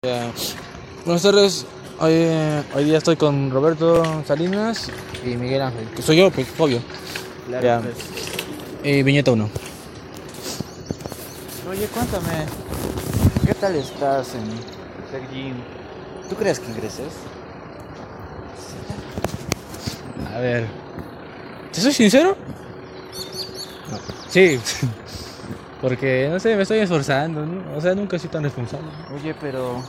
Buenas tardes, hoy, eh, hoy día estoy con Roberto Salinas y Miguel Ángel, que soy yo, pues obvio. Ya. Y viñeta 1. Oye, cuéntame, ¿qué tal estás en Gym? ¿Tú crees que ingreses? A ver, ¿te soy sincero? No. Sí, porque no sé, me estoy esforzando, ¿no? o sea, nunca soy tan responsable. Oye, pero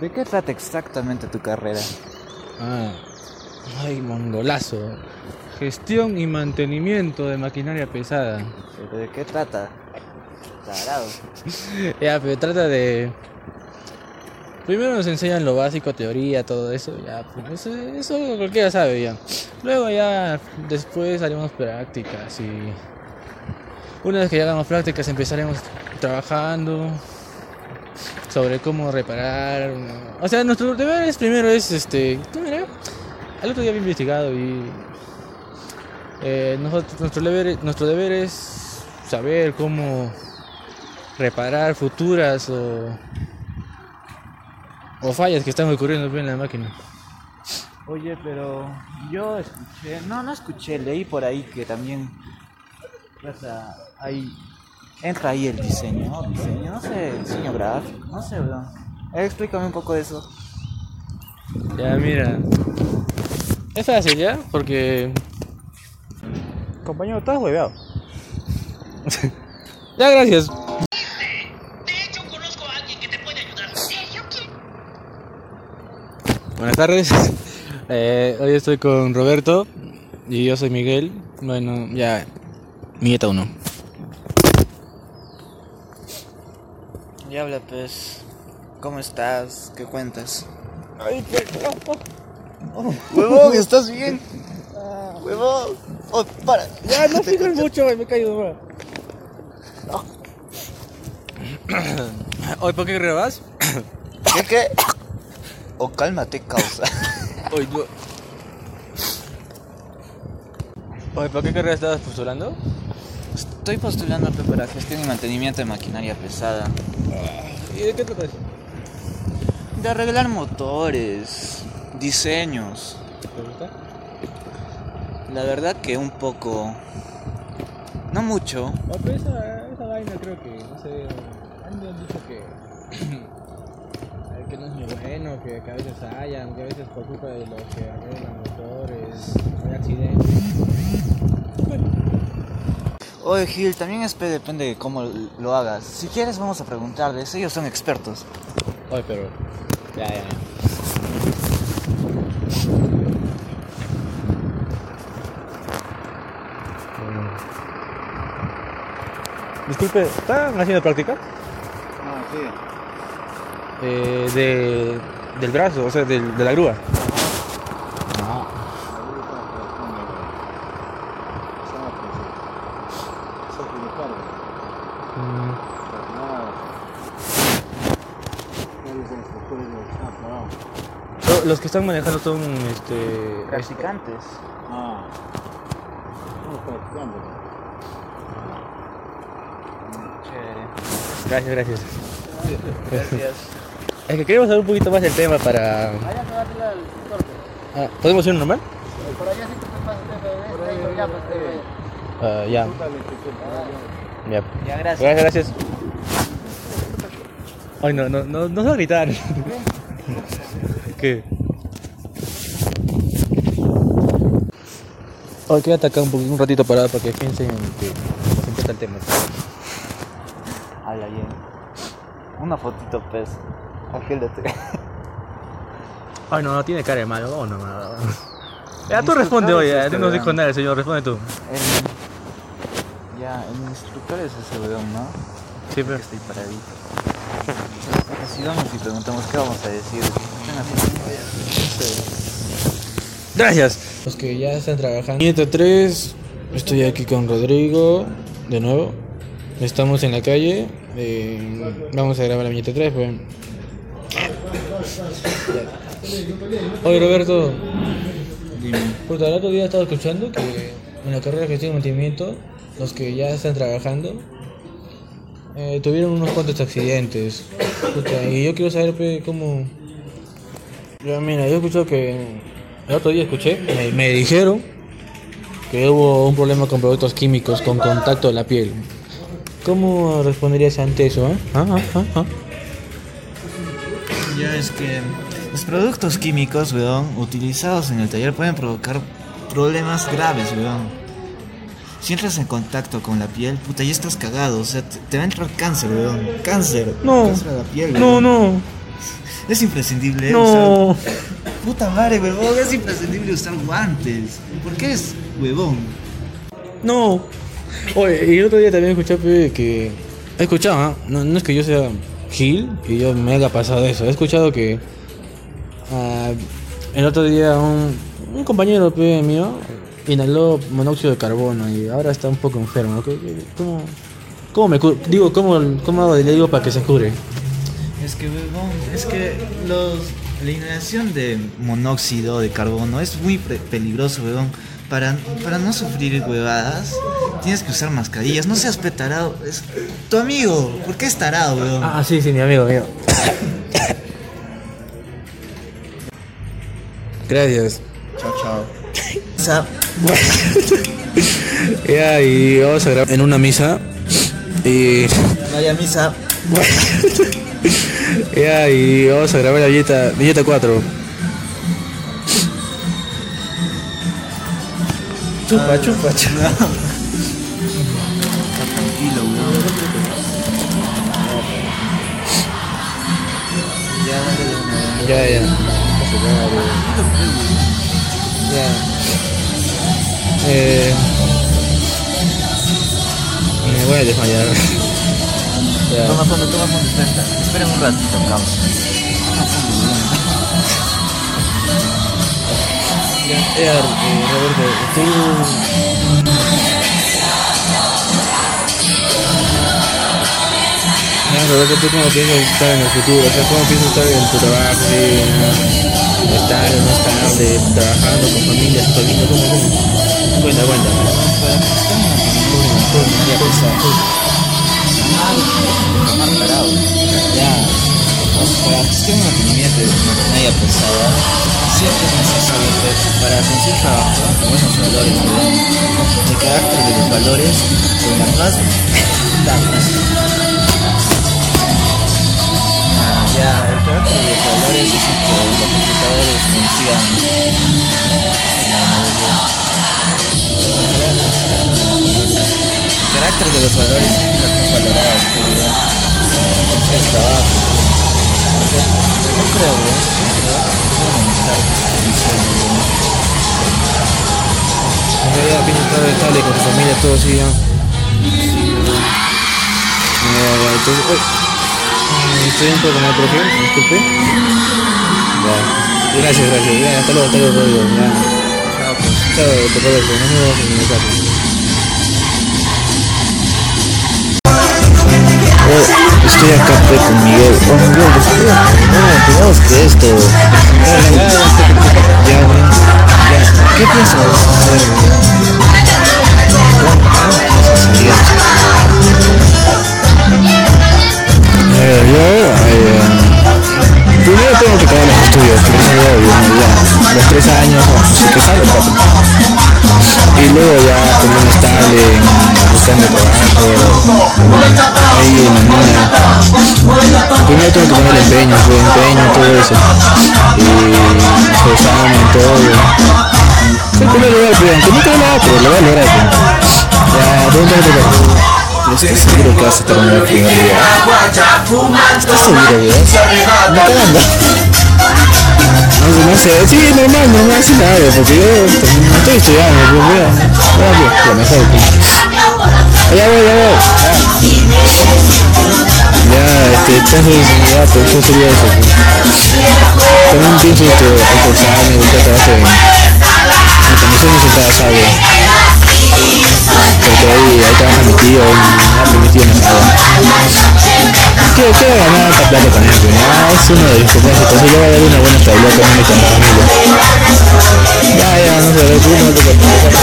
¿de qué trata exactamente tu carrera? Ah, ay, mongolazo. Gestión y mantenimiento de maquinaria pesada. ¿Pero ¿De qué trata? Tarado. Ya, pero trata de. Primero nos enseñan lo básico, teoría, todo eso, ya, pues eso, eso cualquiera sabe ya. Luego ya, después haremos prácticas y. Una vez que ya hagamos prácticas empezaremos trabajando sobre cómo reparar. O sea, nuestro deber es primero es este. ¿Cómo era? El otro día había investigado y. eh, nosotros, nuestro, deber, nuestro deber es saber cómo reparar futuras o, o fallas que están ocurriendo en la máquina. Oye, pero yo escuché, no, no escuché, leí por ahí que también trata, ahí, entra ahí el diseño, diseño, no sé, diseño gráfico, no sé, bro. Explícame un poco de eso. Ya, mira. Es fácil, ¿ya? Porque... Compañero, estás hueveado. ya, gracias. De hecho, conozco a alguien que te puede ayudar. Sí, yo quiero. Buenas tardes. Eh, hoy estoy con Roberto y yo soy Miguel. Bueno, ya, Mieta 1. Y habla pues, ¿cómo estás? ¿Qué cuentas? Ay, Huevón, ¿estás bien? Huevón, oh, para. Ya, no sirve mucho, me he caído. bro. Hoy, ¿por qué grabas? ¿Qué qué? O cálmate, causa. Hoy, no. Oye, ¿por qué carrera estabas postulando? Estoy postulando para gestión y mantenimiento de maquinaria pesada. ¿Y de qué tratas? De arreglar motores, diseños. ¿Te gusta? La verdad que un poco. No mucho. Pero esa, esa vaina creo que, no sé, han dicho que, que no es muy bueno, que, que a veces hayan, que a veces por culpa de los que arreglan motores, hay accidentes. Oye, Gil, también es pe- depende de cómo lo hagas. Si quieres, vamos a preguntarles. Ellos son expertos. Oye, pero, ya, ya, ya. Disculpe, ¿están haciendo práctica? Ah, sí. Eh, de, del brazo, o sea, del, de la grúa. Ah. Mm, Los que están manejando son este. Practicantes. Chévere. Gracias, gracias. Gracias. Es que queremos saber un poquito más del tema para. El. Ah, ¿Podemos ir normal? Por allá sí te pasa de este, ya pues te Ah, ya. Ya. Ya, gracias. Gracias, gracias. Ay, no, no, no, no se va a gritar. ¿Qué? Ay, quédate acá un, poquito, un ratito parado para que piensen en que importa el tema. Habla bien. Una fotito, pues. Agíldate. Ay, no, no tiene cara de malo. Oh, no, no. Ya, tú responde es hoy, ya. este, No nos dijo nada el señor, responde tú. El... Ya, el instructor es ese weón, ¿no? Sí, pero. Estoy paradito. Así vamos y preguntamos qué vamos a decir. Gracias. Los que ya están trabajando. Nieto 3, estoy aquí con Rodrigo, de nuevo. Estamos en la calle. eh, vamos a grabar la viñeta 3, pues. Oye, Roberto. Puta, el otro día estaba escuchando que en la carrera de gestión y mantenimiento, los que ya están trabajando, eh, tuvieron unos cuantos accidentes. Puta, y yo quiero saber pe, cómo. Ya, mira, yo escucho que. El otro día escuché, me, me dijeron que hubo un problema con productos químicos con contacto de la piel. ¿Cómo responderías ante eso? eh? Ah, ah, ah, ah. Ya es que los productos químicos, weón, utilizados en el taller pueden provocar problemas graves, weón. Si entras en contacto con la piel, puta, ya estás cagado. O sea, te, te va a entrar cáncer, weón. Cáncer. No. Cáncer a la piel, No, weón. no, Es imprescindible no. usar... Puta madre, weón. Es imprescindible usar guantes. ¿Por qué es huevón? No. Oye, y el otro día también escuché pe, que. He escuchado, ¿ah? no, no es que yo sea Gil y yo me haya pasado eso. He escuchado que. ah, el otro día un, un compañero mío inhaló monóxido de carbono y ahora está un poco enfermo. ¿Qué- qué- ¿Cómo, cómo me Digo, ¿cómo, cómo le digo para que se cure? Es que, es que los, la inhalación de monóxido de carbono es muy peligroso, huevón. Para, para no sufrir huevadas, tienes que usar mascarillas. No seas petarado. Es tu amigo. ¿Por qué es tarado, huevón? Ah, sí, sí, mi amigo mío. Gracias. Chao, chao. O sea, Ya, y vamos a grabar en una misa. Y. vaya misa. Ya, y vamos a grabar la billeta, billeta 4. Chupa, chupa, chupa. Tranquilo, huevón. Ya, dale una. Ya, ya. Ya. Eh. Me voy a desmayar. Ya. Toma fondo, toma fondo, espera, espera un ratito, causa. Eh, Roberto, tú. Ya, Roberto, ¿tú cómo piensas estar en el futuro? O ¿cómo piensas estar en tu trabajo? Sí, ¿no? estar, estable, trabajando con familia, tu familia, ¿cómo, cómo? Cuenta, cuenta. Ya, pues, Ya, para que una economía de maquinaria pesada, siempre es necesario pues, para conseguir trabajo, buenos valores, ¿verdad? El carácter de los valores son las más dadas. Ya, el carácter de los valores es que los computadores consigan. El carácter de los valores es más valoradas, pues, ¿verdad? el trabajo. No creo. No creo. ¿no? Con tu familia, todo así, ya. Estoy un poco mal, profe, disculpe. Ya. Gracias, gracias. Ya, hasta luego, hasta luego. Ya. Chao, pues. Chao, Roberto. Nos vemos en el caso. Estoy acá pues, con Miguel. Oh, Miguel, espera. No, digamos que esto. Ya, güey. Ya. ¿Qué piensas buscando trabajo, ahí en. Primero tengo que poner empeño, pues, empeño, todo eso. Y todo. Primer lugar, pues, aunque no tengo nada, pero lo voy a lograr. Ya, ¿dónde te? Pero estoy seguro que vas terminar el primer. ¿Estás seguro? No cagando. No, no sé, sí, normal, normal, sin nada, porque yo no estoy estudiando, pues lo mejor. Pues. Ya voy, ya voy. Ya, este, entonces, ya, pues eso sería eso. También pienso trabajo en, en comisiones centrales, ¿sabes? Porque ahí, ahí trabaja mi tío, y ya, mi tío no sabe. Quiero, quiero ganar esta también, pues, ya, es uno de mis propósitos, yo voy a dar una buena estabilidad económica a mi familia. Ya, ya, no sé, tú no te preocupes.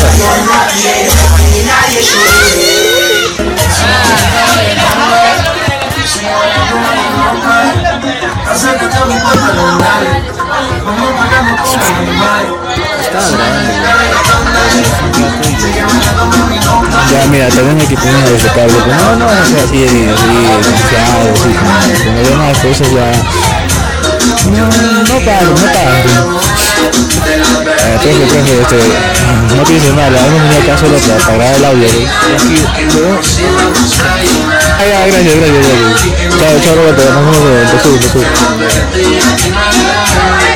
Ya, mira, también hay que tener ese cable. No, no, no sea así, así, confiado, así, como, demás cosas ya. No, no paro, no. Eh, profe, profe, este, no pienses mal, hemos venido acá solo para, para grabar el audio. Ah, ya, gracias, gracias, gracias. Chao, chao, Roberto, nos vemos en el sur.